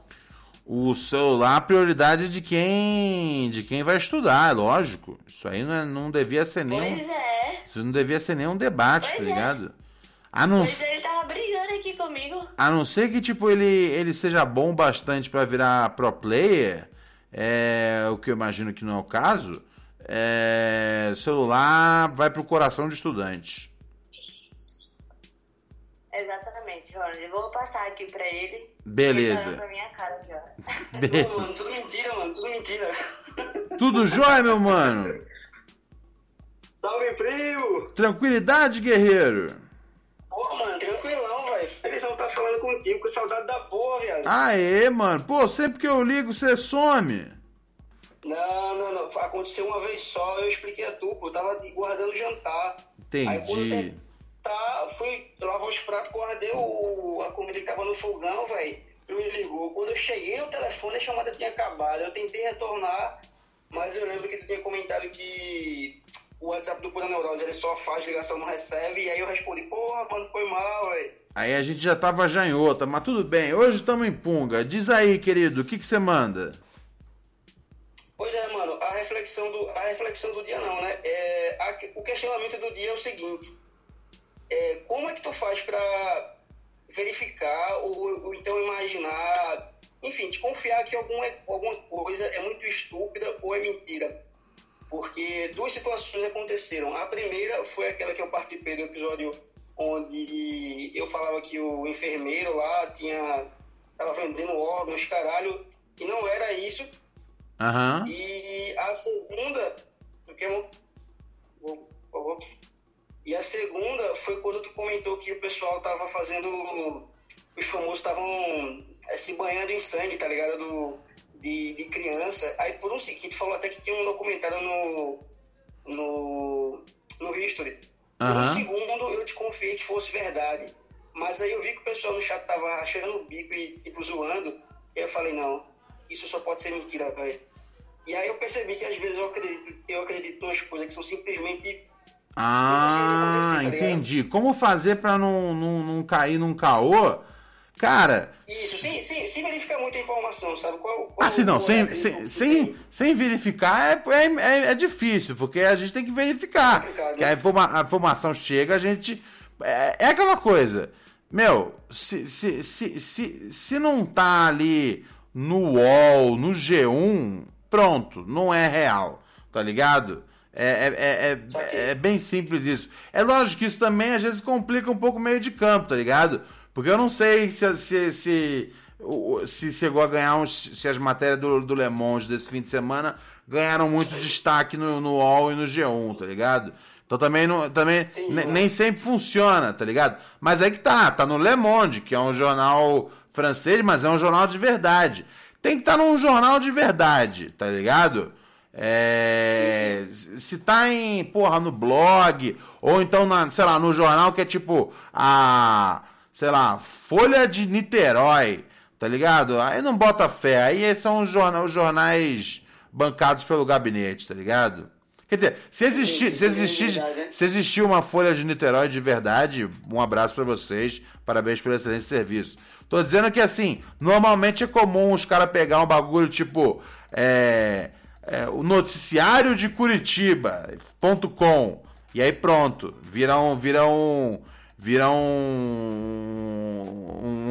O celular, a prioridade de quem, de quem vai estudar, é lógico. Isso aí não, é- não devia ser nenhum, Pois é. isso não devia ser nenhum debate, Pois tá é. ligado? A não, Pois ele tava brigando aqui comigo. A não ser que, tipo, ele, ele seja bom bastante pra virar pro player, é, o que eu imagino que não é o caso, é, celular vai pro coração de estudante. Exatamente, Ronald. Eu vou passar aqui pra ele. Ele tá Beleza. olhando pra minha ó. Be- Mano, tudo mentira, mano, tudo mentira. Tudo jóia, meu mano? Salve, primo! Tranquilidade, guerreiro? Pô, mano, tranquilão, velho. Felizão tá falando contigo, com saudade da porra, viado. Aê, mano. Pô, sempre que eu ligo, você some. Não, não, não. Aconteceu uma vez só, eu expliquei a tu, pô. Eu tava guardando o jantar. Aí Entendi. Tá, fui lavar os pratos, guardei o, a comida que tava no fogão, velho. Me ligou. Quando eu cheguei no telefone, a chamada tinha acabado. Eu tentei retornar, mas eu lembro que tu tinha comentado que o WhatsApp do Pura Neurose ele só faz ligação, não recebe. E aí eu respondi, porra, mano, foi mal, velho. Aí a gente já tava já em outra, mas tudo bem. Hoje estamos em punga. Diz aí, querido, o que que você manda? Pois é, mano, a reflexão do, a reflexão do dia não, né? É, a- o questionamento do dia é o seguinte: é, como é que tu faz pra verificar ou, ou então imaginar, enfim, de confiar que alguma, alguma coisa é muito estúpida ou é mentira? Porque duas situações aconteceram. A primeira foi aquela que eu participei do episódio onde eu falava que o enfermeiro lá tinha tava vendendo órgãos, caralho, e não era isso. Aham. E a segunda, por favor. E a segunda foi quando tu comentou que o pessoal tava fazendo, os famosos estavam eh, se banhando em sangue, tá ligado? Do, de, de criança. Aí por um seguinte, falou até que tinha um documentário no, no, no History. Por um segundo eu desconfiei que fosse verdade. Mas aí eu vi que o pessoal no chat tava achando o bico e, tipo, zoando. E eu falei, não, isso só pode ser mentira, velho. E aí eu percebi que às vezes eu acredito, eu acredito nas coisas que são simplesmente. Ah, entendi. Como fazer pra não, não, não cair num caô? Cara, Isso, sem, sem, sem verificar muita informação, sabe? Qual, qual assim não, qual sem, é sem, sem, sem verificar é, é, é- é difícil, porque a gente tem que verificar. Complicado, Que a, né? informa- a informação chega, a gente. É, é aquela coisa. Meu, se, se, se, se, se não tá ali no UOL, no G1, pronto, não é real, tá ligado? É, é, é, é, é bem simples isso. É lógico que isso também às vezes complica um pouco o meio de campo, tá ligado? Porque eu não sei se, se, se, se chegou a ganhar uns, se as matérias do, do Le Monde desse fim de semana ganharam muito destaque no, no UOL e no G1, tá ligado? Então também, não, também ne- nem sempre funciona, tá ligado? Mas é que tá, tá no Le Monde, que é um jornal francês, mas é um jornal de verdade. Tem que estar num jornal de verdade, tá ligado? É, se tá em, porra, no blog, ou então, na, sei lá, no jornal que é tipo a, sei lá, Folha de Niterói, tá ligado? Aí não bota fé, aí são os jornais, os jornais bancados pelo gabinete, tá ligado? Quer dizer, se existir, se existir, se existir uma Folha de Niterói de verdade, um abraço pra vocês, parabéns pelo excelente serviço. Tô dizendo que assim, normalmente é comum os caras pegar um bagulho tipo é, é, o noticiário de Curitiba.com e aí pronto, vira um, vira um, vira um,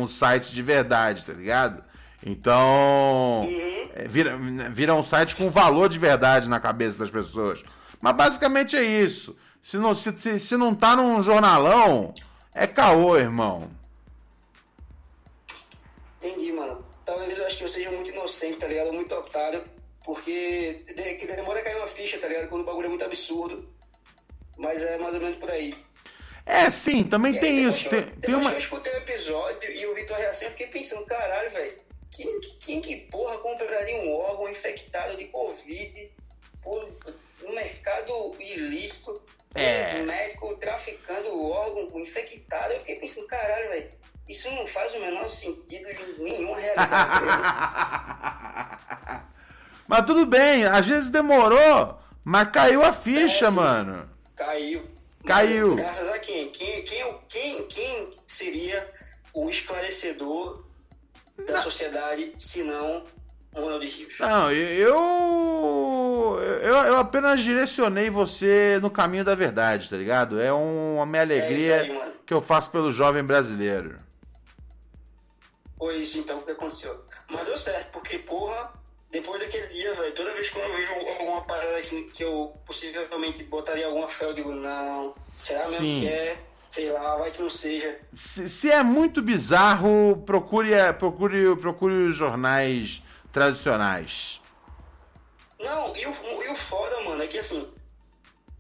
um site de verdade, tá ligado? Então, é, vira, vira um site com valor de verdade na cabeça das pessoas. Mas basicamente é isso. Se não, se, se, se não tá num jornalão, é caô, irmão. Entendi, mano. Talvez eu acho que eu seja muito inocente, tá ligado? Muito otário. Porque de- que demora a cair uma ficha, tá ligado? Quando o bagulho é muito absurdo. Mas é mais ou menos por aí. É, sim, também E aí, tem depois isso. que eu- Tem, tem uma. eu escutei o episódio e eu vi tua reação, eu fiquei pensando, caralho, velho, quem, quem que porra compraria um órgão infectado de Covid por um mercado ilícito? É. Um médico traficando o órgão infectado. Eu fiquei pensando, caralho, velho, isso não faz o menor sentido em nenhuma realidade. Mas tudo bem, às vezes demorou, mas caiu a ficha, É, mano. Caiu. Caiu. Graças a quem? Quem, quem, quem, quem seria o esclarecedor da sociedade, se não Ronald Rios? Não, eu, eu. Eu apenas direcionei você no caminho da verdade, tá ligado? É um- uma minha alegria aí, mano. que eu faço pelo jovem brasileiro. Foi isso então que aconteceu. Mas deu certo, porque, porra, depois daquele dia, velho, toda vez que eu vejo alguma parada assim que eu possivelmente botaria alguma fé, eu digo, não, será mesmo Sim. que é? Sei lá, vai que não seja. Se, se é muito bizarro, procure, procure, procure os jornais tradicionais. Não, e o, e o foda, mano, é que assim,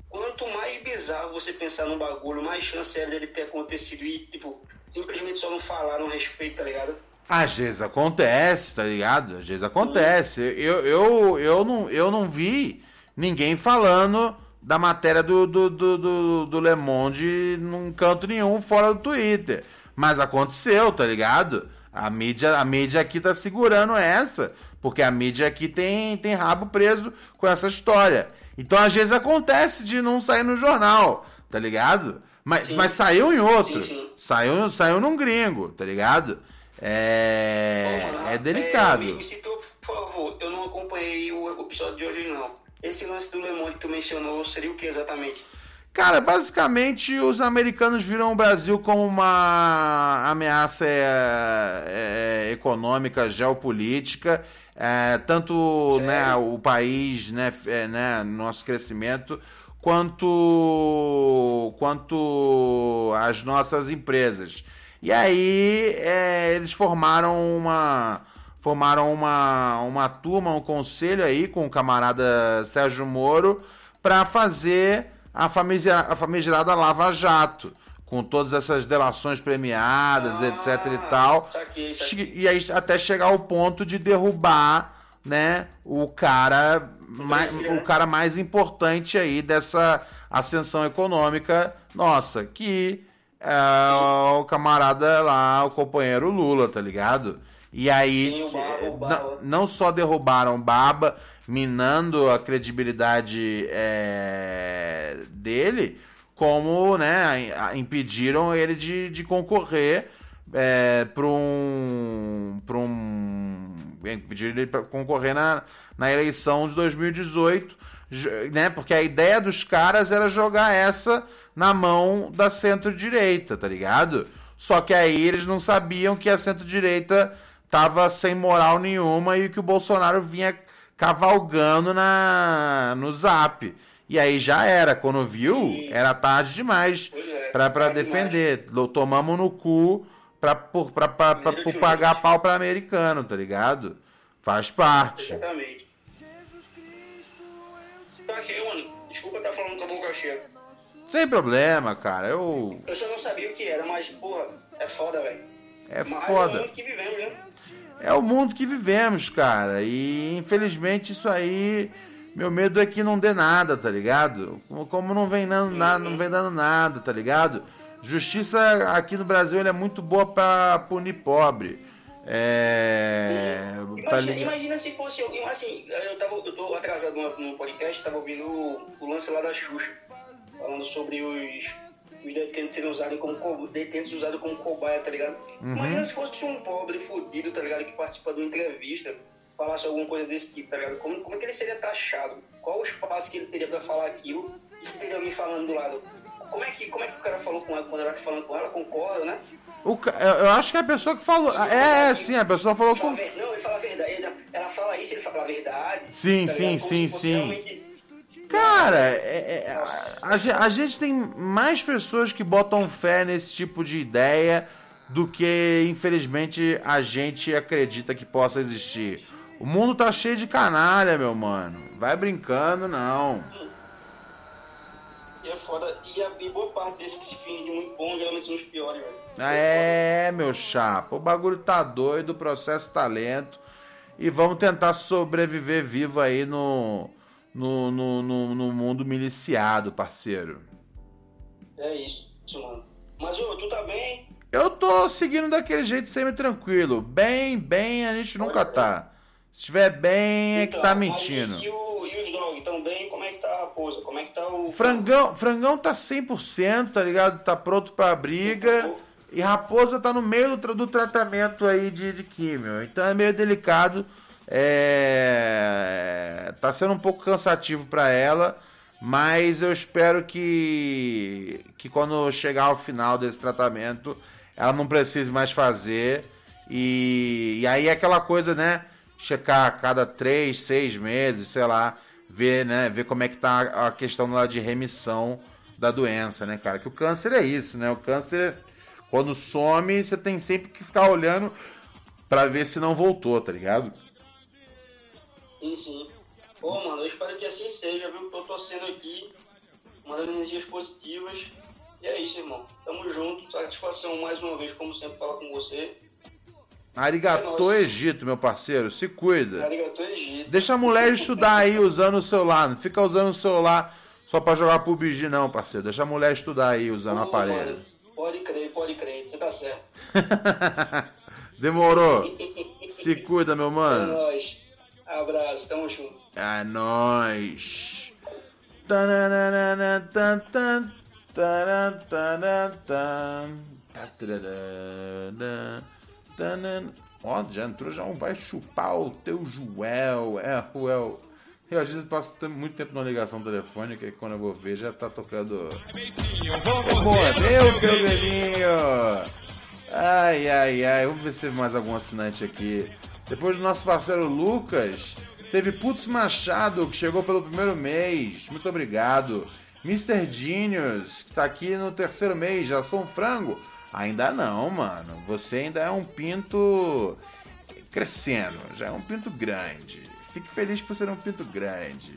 quanto mais bizarro você pensar num bagulho, mais chance é dele ter acontecido e, tipo, simplesmente só não falaram a respeito, tá ligado? Às vezes acontece, tá ligado? Às vezes acontece. Eu, eu, eu, não, eu não vi ninguém falando da matéria do, do, do, do, do Le Monde num canto nenhum fora do Twitter. Mas aconteceu, tá ligado? A mídia, a mídia aqui tá segurando essa, porque a mídia aqui tem, tem rabo preso com essa história. Então às vezes acontece de não sair no jornal, tá ligado? Mas, mas saiu em outro. Sim, sim. Saiu, saiu num gringo, tá ligado? É, mano, é delicado. me, me citou, por favor, eu não acompanhei o episódio de hoje, não. Esse lance do Le Monde que tu mencionou seria o que exatamente? Cara, basicamente os americanos viram o Brasil como uma ameaça é, é, econômica, geopolítica, é, tanto né, o país, né, é, né, nosso crescimento, quanto, quanto as nossas empresas. E aí é, eles formaram uma formaram uma, uma turma, um conselho aí com o camarada Sérgio Moro para fazer a famigerada, a famigerada Lava Jato, com todas essas delações premiadas, etc e tal. Saquei, saquei. E aí até chegar ao ponto de derrubar, né, o cara mais, o cara mais importante aí dessa ascensão econômica nossa, que é o camarada lá, o companheiro Lula, tá ligado? E aí, Sim, não só derrubaram Baba, minando a credibilidade é, dele, como né, impediram ele de, de concorrer é, para um. Pra um impediram ele para concorrer na, na eleição de 2018, j- né? Porque a ideia dos caras era jogar essa na mão da centro-direita, tá ligado? Só que aí eles não sabiam que a centro-direita tava sem moral nenhuma e que o Bolsonaro vinha cavalgando na no Zap. E aí já era, quando viu, era tarde demais é, pra, pra tarde defender. Lo- Tomamos no cu pra, por, pra, pra, pra- de pagar pau pra americano, tá ligado? Faz parte. Exatamente. Tá aqui, mano. Desculpa estar falando com a boca cheia. Sem problema, cara. Eu. Eu só não sabia o que era, mas, porra, é foda, velho. É Mas é o foda. mundo que vivemos, né? É o mundo que vivemos, cara. E infelizmente isso aí. Meu medo é que não dê nada, tá ligado? Como não vem dando nada, não vem dando nada, tá ligado? Justiça aqui no Brasil é muito boa pra punir pobre. É. Tá Imagina, ligado? imagina se fosse assim, eu, tava, eu tô atrasado no, no podcast, tava ouvindo o, o lance lá da Xuxa, falando sobre os, os detentos serem usados como co- detentos usados como cobaia, tá ligado? Uhum. Imagina se fosse um pobre fudido, tá ligado, que participa de uma entrevista, falasse alguma coisa desse tipo, tá ligado? Como, como é que ele seria taxado? Qual o espaço que ele teria pra falar aquilo? E se teria alguém falando do lado? Como é que, como é que o cara falou com ela quando ela tá falando com ela? Concorda, né? O eu acho que a pessoa que falou. É, é, sim, a pessoa falou Fala com. ver- Não, ele fala a verdade. Ela fala isso, ele fala a verdade. Sim, tá sim, sim, sim. Cara, é- é- a, a a gente tem mais pessoas que botam fé nesse tipo de ideia do que, infelizmente, a gente acredita que possa existir. O mundo tá cheio de canalha, meu mano. Vai brincando, não. E é foda. E, a, e boa parte desses que se fingem de muito bom geralmente são os piores, velho. É, meu chapa, o bagulho tá doido, o processo tá lento. E vamos tentar sobreviver vivo aí no, no, no, no, no mundo miliciado, parceiro. É isso, mano. Mas, ô, tu tá bem? Eu tô seguindo daquele jeito semi-tranquilo. Bem, bem, a gente nunca tá. Se estiver bem, é que tá Então, mentindo. E, o- e os dog tão bem? Como é que tá a raposa? Como é que tá o... Frangão, frangão tá 100%, tá ligado? Tá pronto pra briga. E Raposa tá no meio do, do tratamento aí de, de químio. Então é meio delicado. É... Tá sendo um pouco cansativo pra ela. Mas eu espero que, que quando chegar ao final desse tratamento, ela não precise mais fazer. E, e aí é aquela coisa, né? Checar a cada três, seis meses, sei lá, ver, né? Ver como é que tá a questão lá de remissão da doença, né, cara? Que o câncer é isso, né? O câncer, quando some, você tem sempre que ficar olhando pra ver se não voltou, tá ligado? Sim, sim. Pô, mano, eu espero que assim seja, viu? Tô torcendo aqui. mandando energias positivas. E é isso, irmão. Tamo junto. Satisfação mais uma vez, como sempre, falar com você. Arigato é Egito, meu parceiro. Se cuida. Arigato Egito. Deixa a mulher estudar aí usando o celular. Não fica usando o celular só pra jogar PUBG, não, parceiro. Deixa a mulher estudar aí usando o aparelho. Mano, pode crer, pode crer. Você tá certo. Demorou. Se cuida, meu mano. É nóis. Abraço, tamo junto. É nóis. Ó, já entrou já um vai chupar o teu Joel. É, Ruel. Eu às vezes passo muito tempo na ligação telefônica e quando eu vou ver já tá tocando. Morreu, teu velhinho! Ai, ai, ai. Vamos ver se teve mais algum assinante aqui. Depois do nosso parceiro Lucas, teve Putz Machado, que chegou pelo primeiro mês. Muito obrigado. Mr. Genius, que tá aqui no terceiro mês. Já sou um frango? Ainda não, mano. Você ainda é um pinto crescendo. Já é um pinto grande. Fique feliz por ser um pinto grande.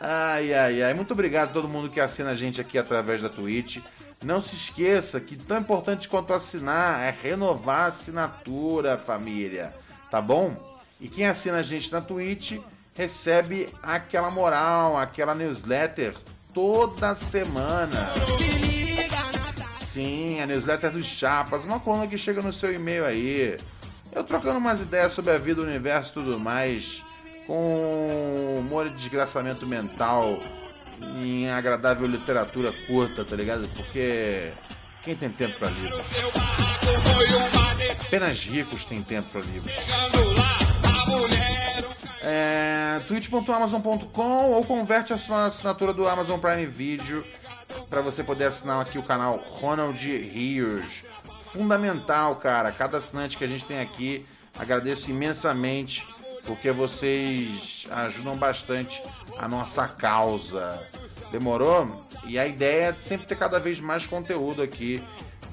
Ai, ai, ai. Muito obrigado a todo mundo que assina a gente aqui através da Twitch. Não se esqueça que tão importante quanto assinar é renovar a assinatura, família. Tá bom? E quem assina a gente na Twitch recebe aquela moral, aquela newsletter toda semana. Sim, a newsletter dos Chapas, uma coluna que chega no seu e-mail aí. Eu trocando umas ideias sobre a vida, o universo e tudo mais com humor e desgraçamento mental em agradável literatura curta, tá ligado? Porque quem tem tempo para livros? Apenas ricos têm tempo para livros. É, twitch.amazon.com ou converte a sua assinatura do Amazon Prime Video para você poder assinar aqui o canal Ronald Rios. Fundamental, cara. Cada assinante que a gente tem aqui, agradeço imensamente porque vocês ajudam bastante a nossa causa. Demorou? E a ideia é sempre ter cada vez mais conteúdo aqui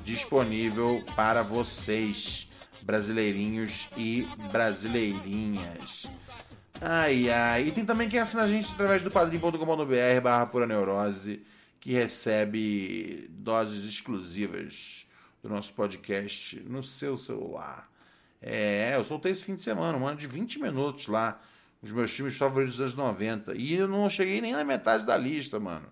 disponível para vocês, brasileirinhos e brasileirinhas. Ai, ai. E tem também quem assina a gente através do padrim.com.br barra pura neurose, que recebe doses exclusivas do nosso podcast no seu celular. É, eu soltei esse fim de semana, um ano de 20 minutos lá. Os meus filmes favoritos dos anos 90. E eu não cheguei nem na metade da lista, mano.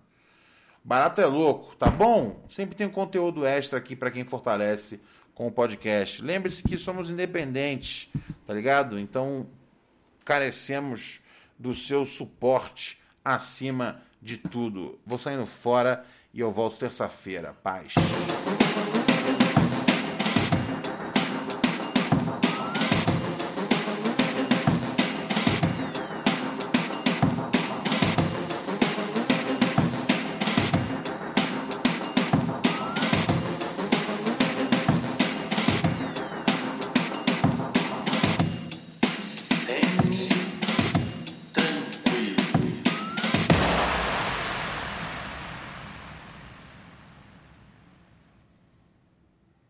Barato é louco, tá bom? Sempre tem um conteúdo extra aqui para quem fortalece com o podcast. Lembre-se que somos independentes, tá ligado? Então, carecemos do seu suporte acima de tudo. Vou saindo fora e eu volto terça-feira. Paz.